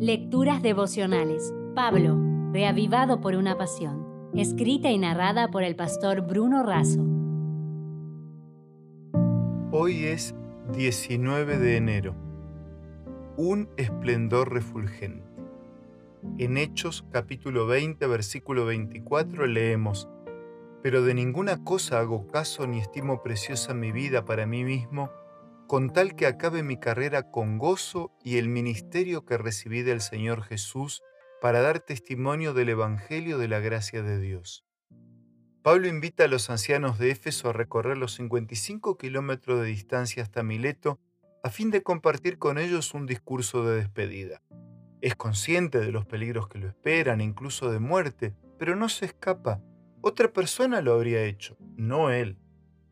Lecturas devocionales. Pablo, reavivado por una pasión. Escrita y narrada por el pastor Bruno Razo. Hoy es 19 de enero. Un esplendor refulgente. En Hechos capítulo 20, versículo 24 leemos, Pero de ninguna cosa hago caso ni estimo preciosa mi vida para mí mismo, con tal que acabe mi carrera con gozo y el ministerio que recibí del Señor Jesús para dar testimonio del Evangelio de la gracia de Dios. Pablo invita a los ancianos de Éfeso a recorrer los 55 kilómetros de distancia hasta Mileto a fin de compartir con ellos un discurso de despedida. Es consciente de los peligros que lo esperan, incluso de muerte, pero no se escapa. Otra persona lo habría hecho, no él.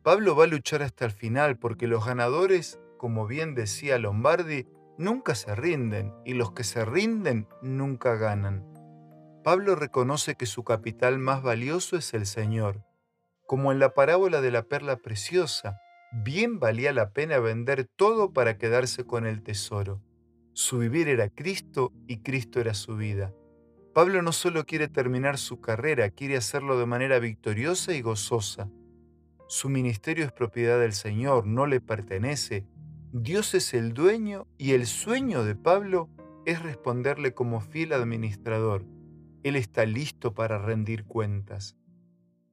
Pablo va a luchar hasta el final porque los ganadores, como bien decía Lombardi, nunca se rinden y los que se rinden nunca ganan. Pablo reconoce que su capital más valioso es el Señor. Como en la parábola de la perla preciosa, bien valía la pena vender todo para quedarse con el tesoro. Su vivir era Cristo y Cristo era su vida. Pablo no solo quiere terminar su carrera, quiere hacerlo de manera victoriosa y gozosa. Su ministerio es propiedad del Señor, no le pertenece. Dios es el dueño y el sueño de Pablo es responderle como fiel administrador. Él está listo para rendir cuentas.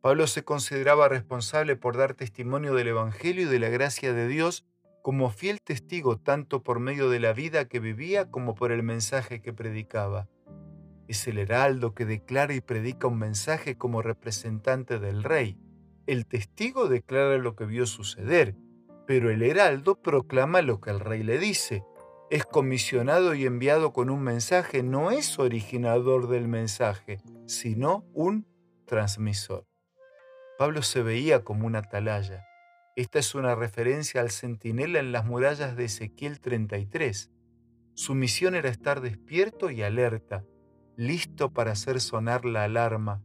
Pablo se consideraba responsable por dar testimonio del Evangelio y de la gracia de Dios como fiel testigo tanto por medio de la vida que vivía como por el mensaje que predicaba. Es el heraldo que declara y predica un mensaje como representante del rey. El testigo declara lo que vio suceder, pero el heraldo proclama lo que el rey le dice. Es comisionado y enviado con un mensaje, no es originador del mensaje, sino un transmisor. Pablo se veía como una atalaya. Esta es una referencia al centinela en las murallas de Ezequiel 33. Su misión era estar despierto y alerta, listo para hacer sonar la alarma,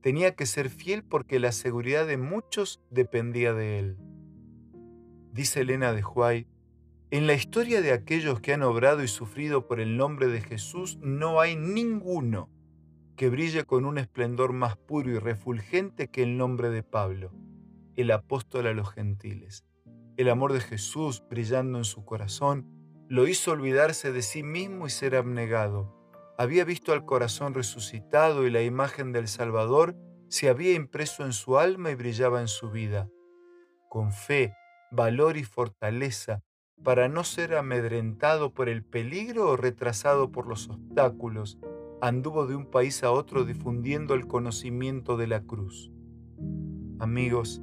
tenía que ser fiel porque la seguridad de muchos dependía de él. Dice Elena de Huay, en la historia de aquellos que han obrado y sufrido por el nombre de Jesús no hay ninguno que brille con un esplendor más puro y refulgente que el nombre de Pablo, el apóstol a los gentiles. El amor de Jesús brillando en su corazón lo hizo olvidarse de sí mismo y ser abnegado había visto al corazón resucitado y la imagen del Salvador se había impreso en su alma y brillaba en su vida. Con fe, valor y fortaleza, para no ser amedrentado por el peligro o retrasado por los obstáculos, anduvo de un país a otro difundiendo el conocimiento de la cruz. Amigos,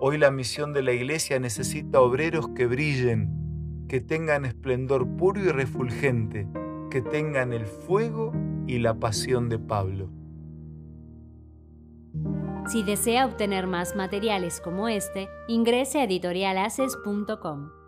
hoy la misión de la Iglesia necesita obreros que brillen, que tengan esplendor puro y refulgente, que tengan el fuego y la pasión de Pablo. Si desea obtener más materiales como este, ingrese a editorialaces.com.